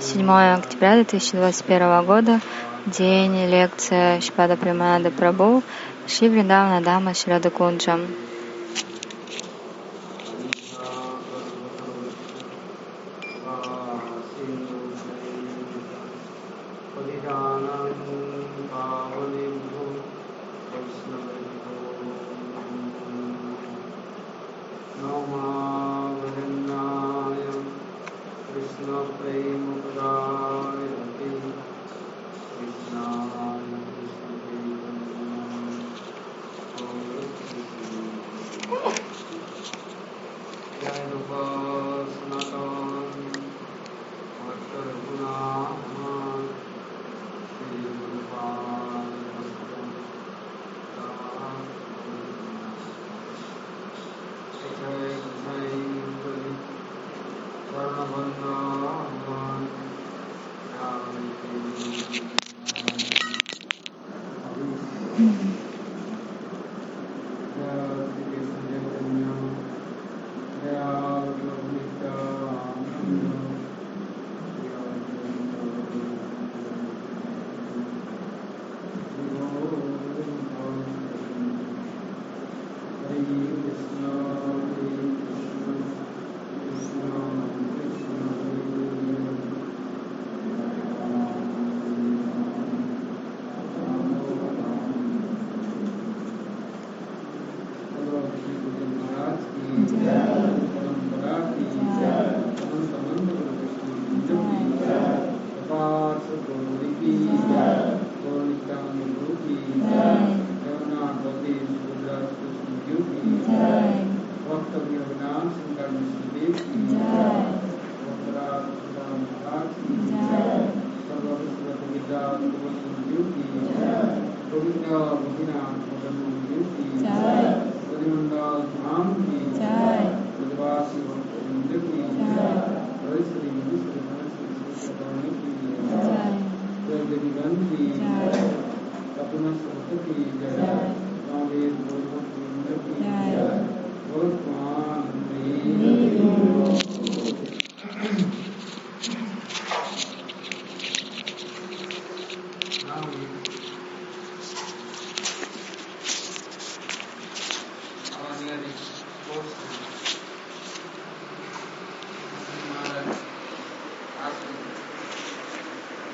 Седьмое октября 2021 года, день, лекция Шпада Приманада Прабhu, Шри Вриндавана Дама Шрада Кунджам. Uh...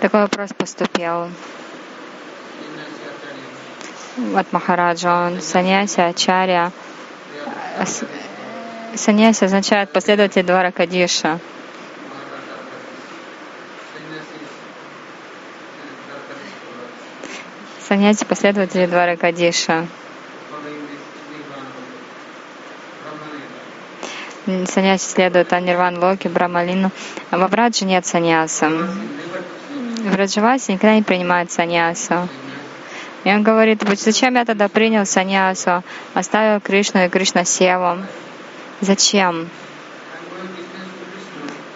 Такой вопрос поступил от Махараджа. Он саньяси, ачарья. Саньяси означает последователь двора Кадиша. Саньяси последователи двора Кадиша. Саньяси следует Анирван Локи, Брамалину. Во Враджи нет саньяса. В Раджавасе никогда не принимают саньясу. И он говорит, зачем я тогда принял саньясу, оставил Кришну и Кришна Севу? Зачем?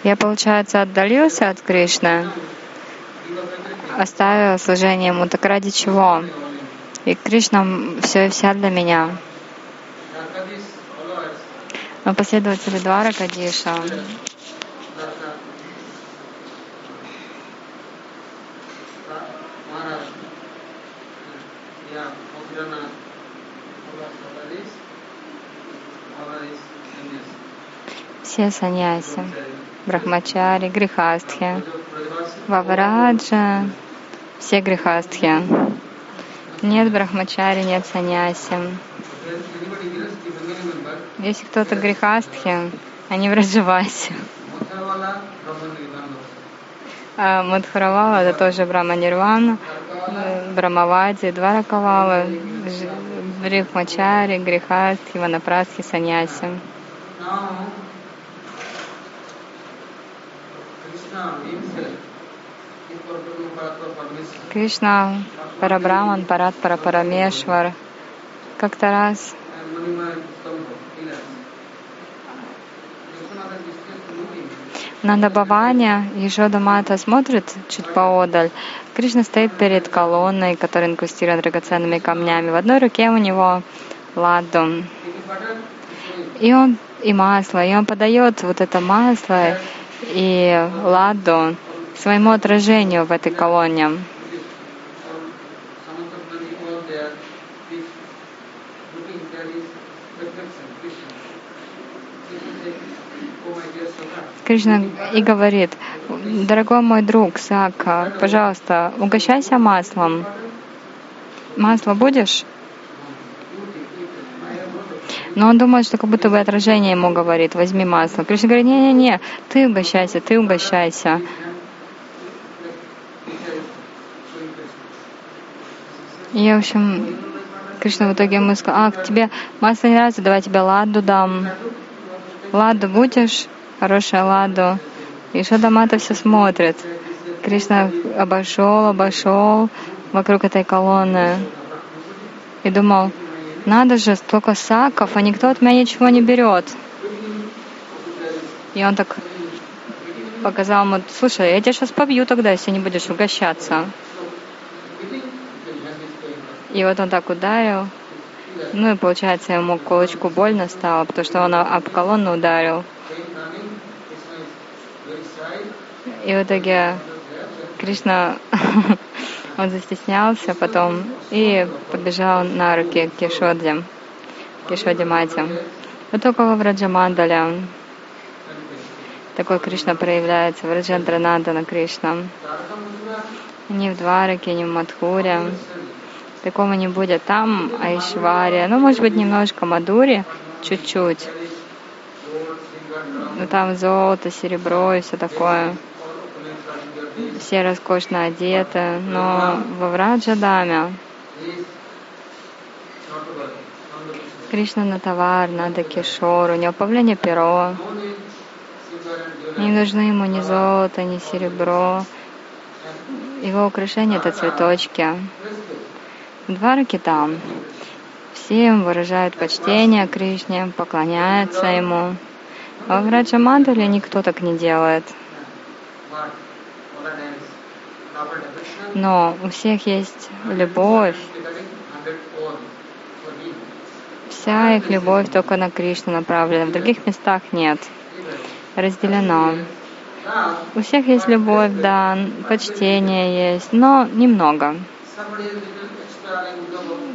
Я, получается, отдалился от Кришны, оставил служение ему. Так ради чего? И Кришна все и вся для меня. Мы последователи Двара Кадиша. Все саньяси, брахмачари, грехастхи, вавраджа, все грехастхи. Нет брахмачари, нет саньяси. Если кто-то грехастхи, они в Раджавасе. А Мадхаравала это тоже Брахма Нирвана, Брамавади, Дваракавала, Брихмачари, Грехастхи, Ванапрасхи, Саньяси. Кришна, Парабраман, Парат Парапарамешвар. Как-то раз Нанда Баваня, Ешода Мата смотрит чуть поодаль. Кришна стоит перед колонной, которая инкрустирована драгоценными камнями. В одной руке у него ладу. И он и масло, и он подает вот это масло и ладу своему отражению в этой колонне. Кришна и говорит, дорогой мой друг Сака, пожалуйста, угощайся маслом. Масло будешь? Но он думает, что как будто бы отражение ему говорит, возьми масло. Кришна говорит, не-не-не, ты угощайся, ты угощайся. И, в общем, Кришна в итоге ему сказал, а, тебе масло не нравится, давай тебе ладу дам. Ладу будешь? Хорошая ладу. И Шадамата все смотрит. Кришна обошел, обошел вокруг этой колонны и думал, надо же, столько саков, а никто от меня ничего не берет. И он так показал ему, слушай, я тебя сейчас побью тогда, если не будешь угощаться. И вот он так ударил. Ну и получается ему кулачку больно стало, потому что он об колонну ударил. И в итоге Кришна, он застеснялся потом и побежал на руки к Кешоде, Кешоде Мате. Вот только во Враджамандале такой Кришна проявляется, Враджандранандана Кришна. Не в Двараке, не в Мадхуре. Такого не будет. Там Айшвария, ну, может быть, немножко Мадури, чуть-чуть. Но там золото, серебро и все такое все роскошно одеты, но во Враджадаме Кришна на товар, надо кишору, не управление перо. Не нужны ему ни золото, ни серебро. Его украшение — это цветочки. Два руки там. Все выражают почтение Кришне, поклоняются ему. А в Раджамандале никто так не делает. Но у всех есть любовь. Вся их любовь только на Кришну направлена. В других местах нет. Разделено. У всех есть любовь, да, почтение есть, но немного.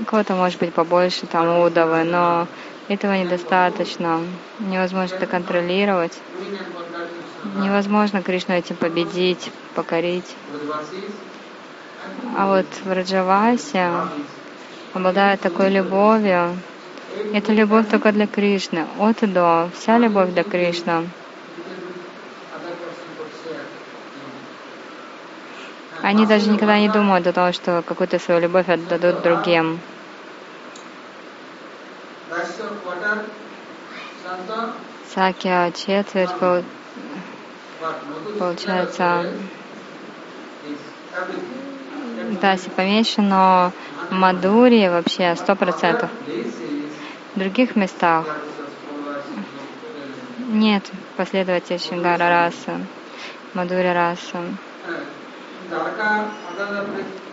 Кого-то может быть побольше, там, удовы, но этого недостаточно. Невозможно это контролировать. Невозможно Кришну этим победить, покорить. А вот в Раджавасе обладает такой любовью. Это любовь только для Кришны. От и до. Вся любовь для Кришны. Они даже никогда не думают о том, что какую-то свою любовь отдадут другим. Сакия четверть получается Даси поменьше, но в Мадуре вообще сто процентов. В других местах нет последователей Шингара расы, Мадури расы.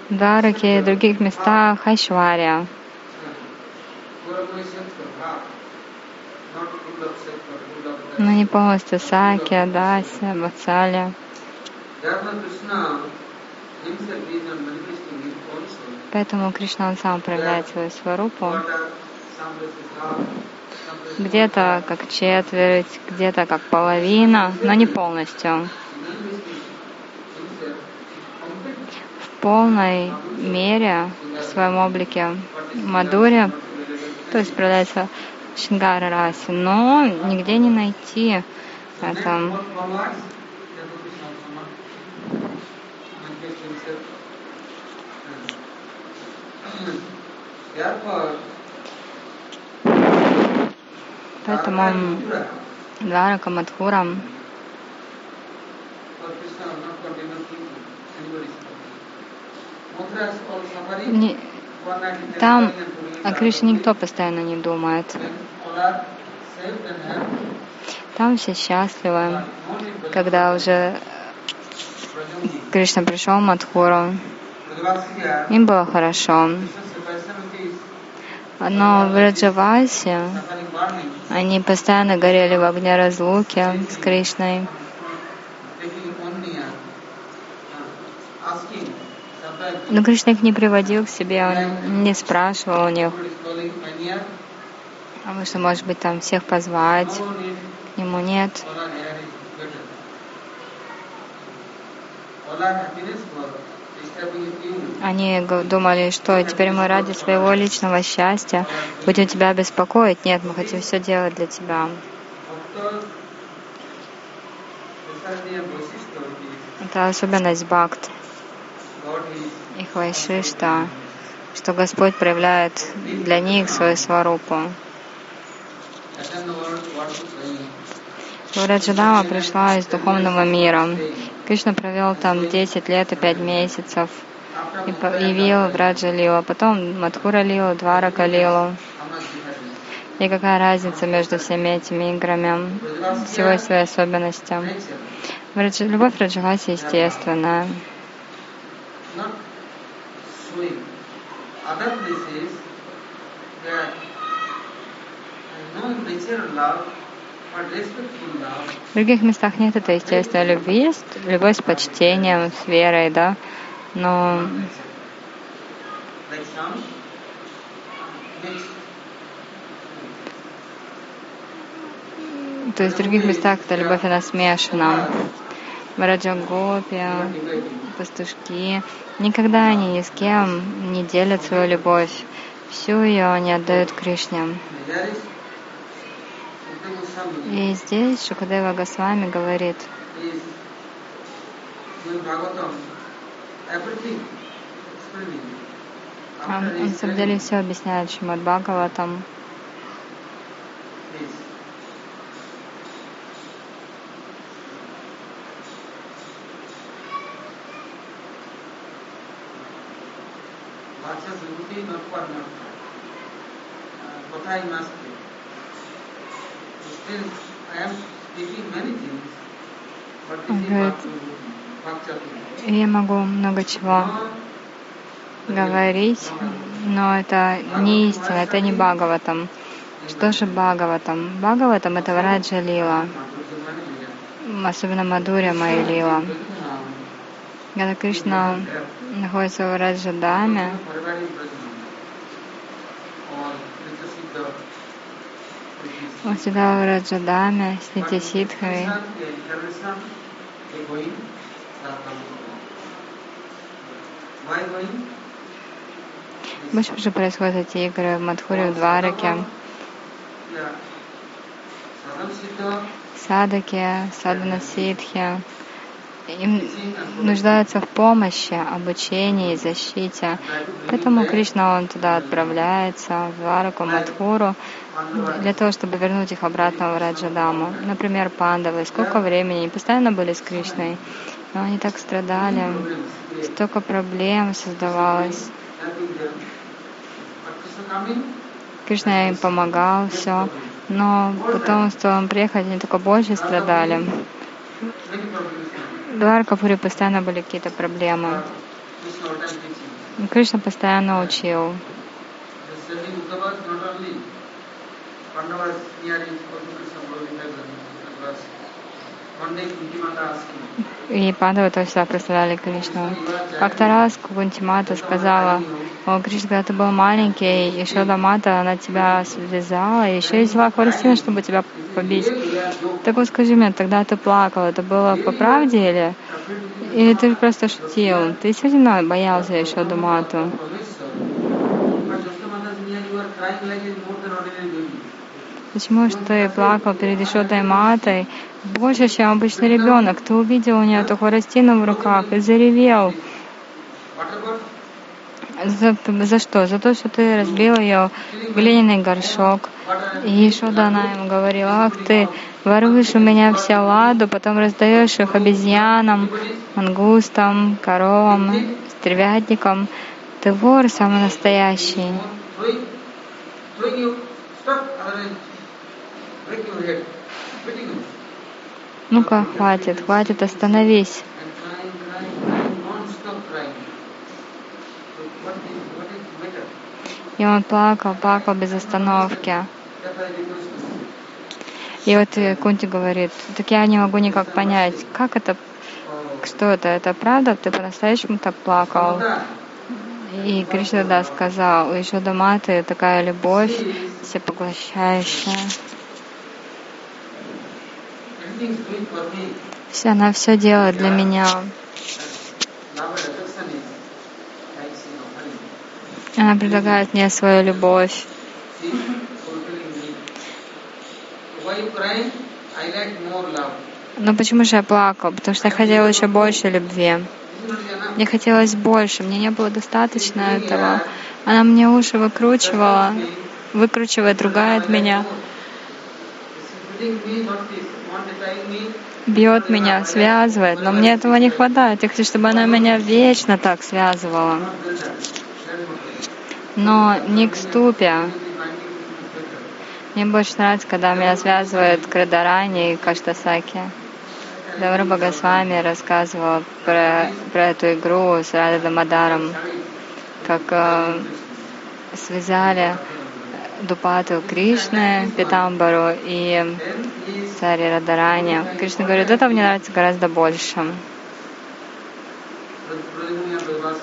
В Дараке и других местах Айшвария. Но не полностью Саки, Дася, Бацаля. Поэтому Кришна он сам проявляет свою сварупу. Где-то как четверть, где-то как половина, но не полностью. В полной мере в своем облике Мадури, то есть проявляется Шингара расе, но нигде не найти это Поэтому Дварака Мадхура не, там о Кришне никто постоянно не думает. Там все счастливы, когда уже Кришна пришел в Мадхуру. Им было хорошо. Но в Раджавасе они постоянно горели в огне разлуки с Кришной. Но Кришна их не приводил к себе, он не спрашивал у них, вы что, может быть, там всех позвать, к нему нет. Они думали, что теперь мы ради своего личного счастья будем тебя беспокоить. Нет, мы хотим все делать для тебя. Это особенность бхакт, их вайшишта, что Господь проявляет для них свою сварупу. Раджадама пришла из духовного мира. Кришна провел там 10 лет и 5 месяцев и явил Враджа Лила, потом Мадхура Лилу, Дварака Лилу. И какая разница между всеми этими играми? Всего есть свои особенности. Любовь Раджаваси естественная. В других местах нет этой естественной любви, есть любовь с почтением, с верой, да, но то есть в других местах эта любовь, она смешана. Мараджагопия, пастушки, никогда они ни с кем не делят свою любовь. Всю ее они отдают Кришне. И здесь Шукадева Госвами говорит, он, на самом деле все объясняет Шимад Бхагаватам. Он говорит, я могу много чего говорить, но это не истина, это не Бхагаватам. Что же Бхагаватам? Бхагаватам — это Враджа Лила, особенно Мадуря Майя Лила. Гада Кришна находится в Раджадаме, он всегда в Раджадаме с Нитисидхой. Больше уже происходят эти игры в Мадхуре, в Двараке, Садаке, Садана Сидхе. Им нуждаются в помощи, обучении, защите. Поэтому Кришна, он туда отправляется, в Двараку, Мадхуру, для того, чтобы вернуть их обратно в Раджадаму. Например, пандавы. Сколько времени они постоянно были с Кришной, но они так страдали, столько проблем создавалось. Кришна им помогал, все. Но потом, стоило им приехать, они только больше страдали. В Дваркапуре постоянно были какие-то проблемы. Кришна постоянно учил. Pandavas и Пандавы тоже всегда прославляли Кришну. Как-то раз Кунтимата сказала, о, Кришна, когда ты был маленький, Ишода Мата, она тебя связала, еще и взяла хворостину, чтобы тебя побить. Так вот скажи мне, тогда ты плакал, это было по правде или, или ты просто шутил? Ты действительно боялся Ишоду Мату? Почему что ты плакал перед Ишотой Матой больше, чем обычный ребенок? Ты увидел у нее эту хворостину в руках и заревел. За, за что? За то, что ты разбил ее глиняный горшок. И Ишода она ему говорила, ах ты, воруешь у меня все ладу, потом раздаешь их обезьянам, мангустам, коровам, стервятникам. Ты вор самый настоящий. Ну-ка, хватит, хватит, остановись. И он плакал, плакал без остановки. И вот э, Кунти говорит, так я не могу никак понять, как это, что это, это правда, ты по-настоящему так плакал? И Кришна да сказал, еще дома ты такая любовь, всепоглощающая. Все, она все делает для меня. Она предлагает мне свою любовь. Но почему же я плакал? Потому что я хотела еще больше любви. Мне хотелось больше, мне не было достаточно этого. Она мне уши выкручивала, выкручивает, ругает меня, бьет меня, связывает, но мне этого не хватает. Я хочу, чтобы она меня вечно так связывала. Но не к ступе. Мне больше нравится, когда меня связывают и Каштасаки. Давра Богосвами рассказывал про, про эту игру с Рада Мадаром, как э, связали Дупату Кришны, Питамбару и Цари Радарани. Кришна говорит, это мне нравится гораздо больше.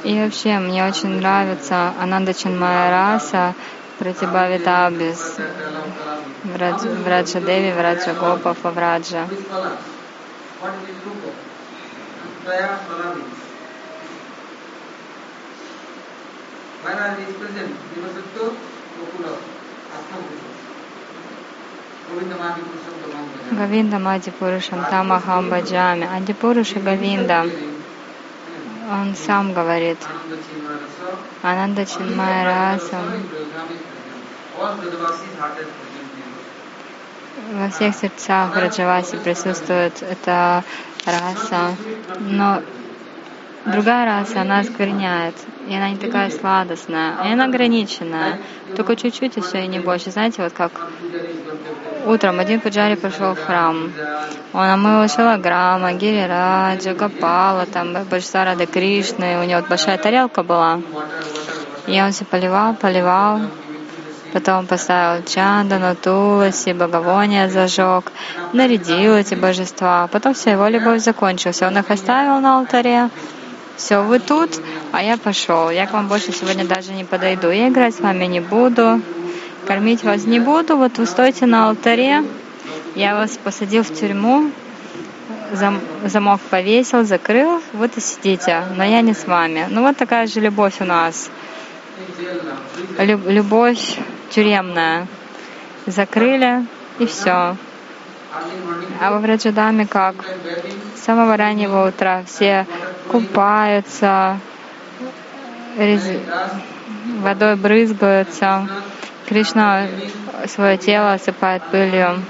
И вообще, мне очень нравится Ананда Чанмая раса, Пратибавитабис, Враджа Деви, Враджа Гопа, Фавраджа. Salami. Whereas is present, Atma Гавинда Мади Пурушам Тамахам Баджами. Ади Пуруша Гавинда, он сам говорит, Ананда Чинмая Раса, во всех сердцах Раджаваси присутствует эта раса, но другая раса, она оскверняет, и она не такая сладостная, и она ограниченная, только чуть-чуть и все, и не больше. Знаете, вот как утром один пуджари пошел в храм, он омыл Шилаграма, Гирираджа, Гапала, там Баджса Рады Кришны, у него вот большая тарелка была, и он все поливал, поливал, Потом поставил чандану, туласи, благовония зажег, нарядил эти божества. Потом вся его любовь закончилась. Он их оставил на алтаре. Все, вы тут, а я пошел. Я к вам больше сегодня даже не подойду. Я играть с вами не буду, кормить вас не буду. Вот вы стойте на алтаре. Я вас посадил в тюрьму, зам, замок повесил, закрыл, вот и сидите, но я не с вами. Ну вот такая же любовь у нас. Любовь тюремная. Закрыли и все. А во Враджадаме как? С самого раннего утра все купаются, водой брызгаются. Кришна свое тело осыпает пылью.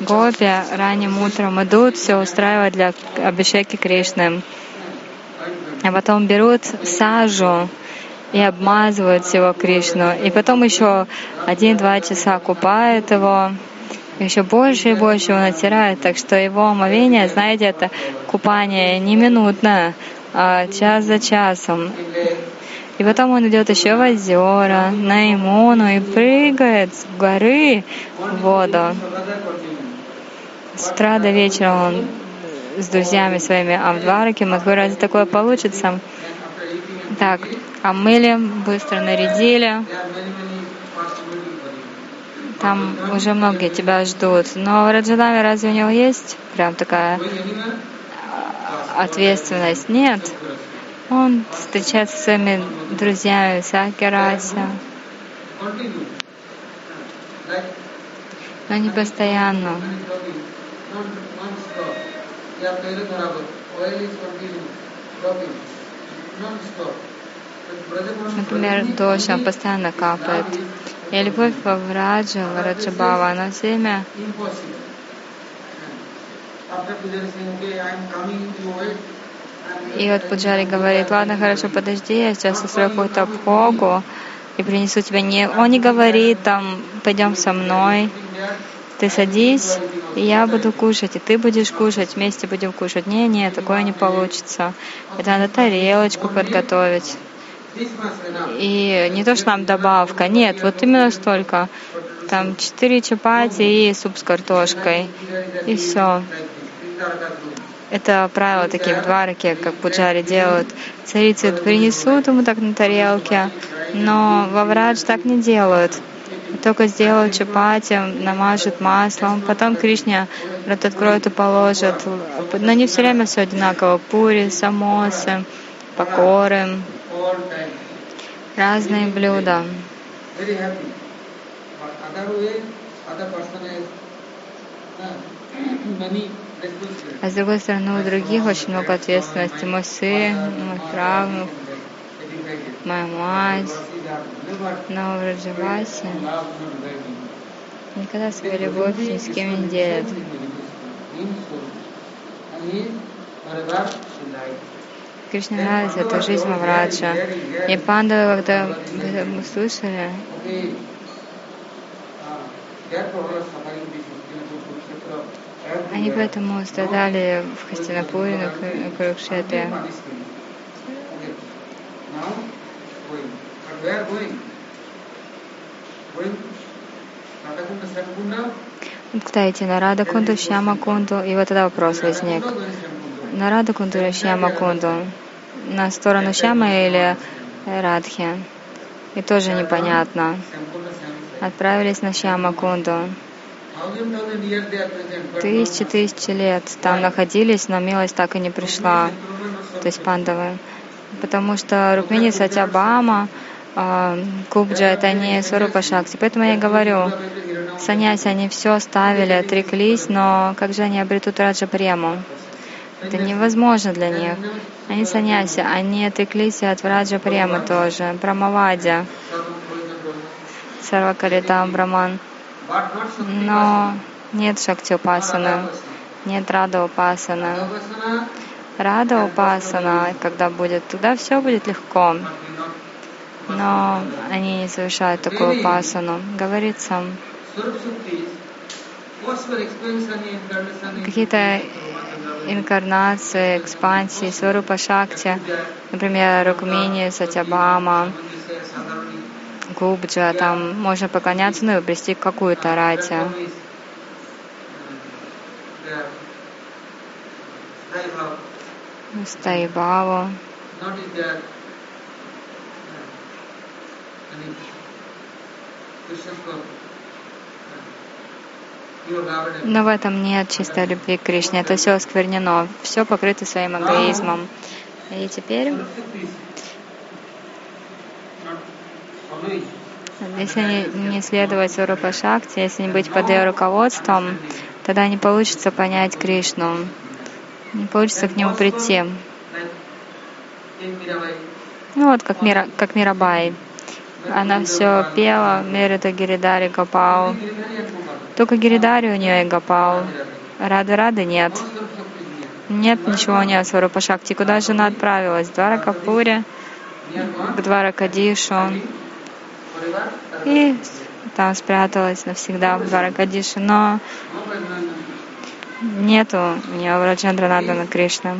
Гопи ранним утром идут, все устраивают для Абишеки Кришны. А потом берут сажу и обмазывают всего Кришну. И потом еще один-два часа купают его, еще больше и больше его натирают, так что его омовение, знаете, это купание не минутное, а час за часом. И потом он идет еще в озера, на Имону и прыгает с горы в воду. С утра до вечера он с друзьями своими Амдвараки, Мадхура, разве такое получится? Так, омыли, быстро нарядили. Там уже многие тебя ждут. Но в Раджадаме разве у него есть прям такая ответственность? Нет. Он встречается со своими друзьями Сакирася. Но не постоянно. Например, дождь, он постоянно капает. И любовь во Враджа, Враджабава, она все и вот Пуджари говорит, ладно, хорошо, подожди, я сейчас устрою какую-то обхогу и принесу тебе не... Он не говорит там, пойдем со мной, ты садись, и я буду кушать, и ты будешь кушать, вместе будем кушать. Не, не, такое не получится. Это надо тарелочку подготовить. И не то, что нам добавка, нет, вот именно столько. Там четыре чапати и суп с картошкой. И все. Это правило такие в двараке, как пуджари делают. Царицы принесут ему так на тарелке, но во врадж так не делают. Только сделают чапати, намажут маслом, потом Кришне рот откроет и положит. Но не все время все одинаково. Пури, самосы, покоры, разные блюда. А с другой стороны, у других очень много ответственности. Мой сын, мой правнук, моя мать, но в Раджавасе никогда свою любовь ни с кем не делят. Кришне нравится эта жизнь Мавраджа. И пандавы, когда мы слышали, они поэтому страдали в Хастинапуре, на Курукшетре. Куда идти? На Рада Кунду, Шьяма Кунду? И вот тогда вопрос возник. На Рада Кунду или Шьяма Кунду? На сторону Шьямы или Радхи? И тоже непонятно. Отправились на Шьяма Кунду. Тысячи, тысячи лет там находились, но милость так и не пришла, то есть пандавы. Потому что Рукмини Сатябама, Кубджа — это не Сварупа Шакти. Поэтому я и говорю, саняси, они все оставили, отреклись, но как же они обретут Раджа Прему? Это невозможно для них. Они саняси, они отреклись от Раджа Премы тоже, Брамавади, Сарвакаритам Браман. Но нет Шакти Упасаны, нет Рада Упасаны. Рада Упасана, когда будет, туда все будет легко. Но они не совершают такую упасану. Говорится, какие-то инкарнации, экспансии, Сварупа Шакти, например, Рукмини, Сатябама, Губджа, там можно поклоняться, ну и обрести какую-то рати. Стайбаву. Но в этом нет чистой любви к Кришне. Это все осквернено, все покрыто своим эгоизмом. И теперь, если не, не следовать Сурупа Шакти, если не быть под ее руководством, тогда не получится понять Кришну, не получится к нему прийти. Ну вот, как, Мира, как Мирабай. Она все пела, Мерита Гиридари Гапал. Только Гиридари у нее и Гапал. Рады Рады нет. Нет ничего нет Сварупа Шакти. Куда же она отправилась? Двара Капуре, к Двара Кадишу. И там спряталась навсегда в Двара Кадишу. Но нету у нее Враджандра Надана Кришна.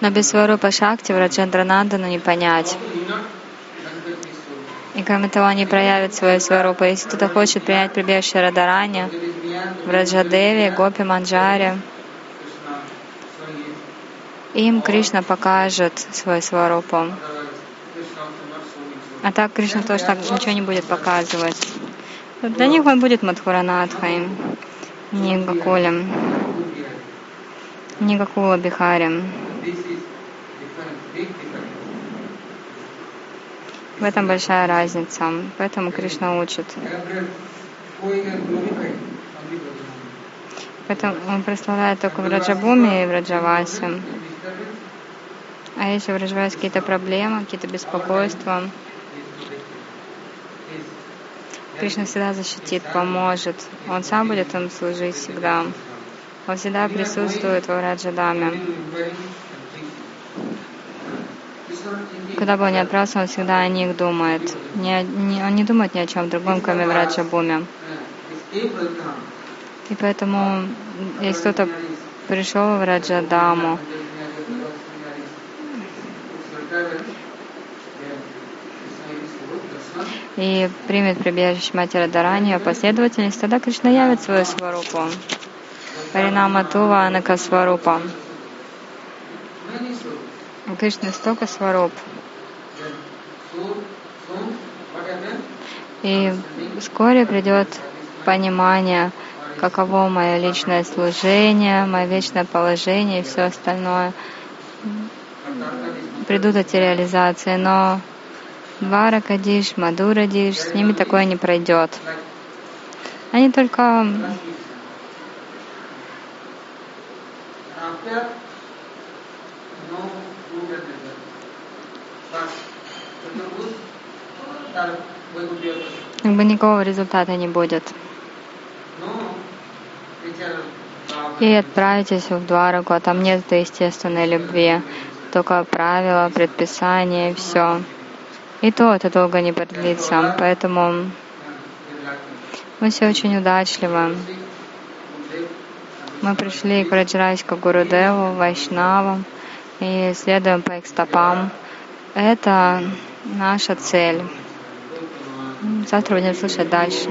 Но без Сварупа Шакти Враджандранандану не понять. Кроме того, они проявят свою сварупу. Если кто-то хочет принять прибежище Радарани, в Раджадеве, Гопи Манджаре, им Кришна покажет свою сварупу. А так Кришна тоже так ничего не будет показывать. Для них он будет Мадхуранатхой, не Гакулем, не Гакула Бихарем. В этом большая разница. Поэтому Кришна учит. Поэтому он прославляет только в Раджабуме и в Раджавасе. А если в Раджавасе какие-то проблемы, какие-то беспокойства, Кришна всегда защитит, поможет. Он сам будет им служить всегда. Он всегда присутствует в Раджадаме. Бы он ни отправился, он всегда о них думает. Не, не, он не думает ни о чем другом, кроме Враджа Буми. И поэтому, если кто-то пришел в Раджадаму, и примет прибежище Матери Радарани, последовательность, тогда Кришна явит свою сварупу. Паринама Тува Анака Сварупа. У Кришны столько сваруп. И вскоре придет понимание, каково мое личное служение, мое вечное положение и все остальное. Придут эти реализации, но Дваракадиш, Мадурадиш, с ними такое не пройдет. Они только как бы никакого результата не будет. И отправитесь в Двараку, а там нет естественной любви, только правила, предписания все. И то это долго не продлится, поэтому мы все очень удачливы. Мы пришли к Раджрайска Гурудеву, Вайшнавам и следуем по их стопам. Это наша цель. Завтра будем слушать дальше.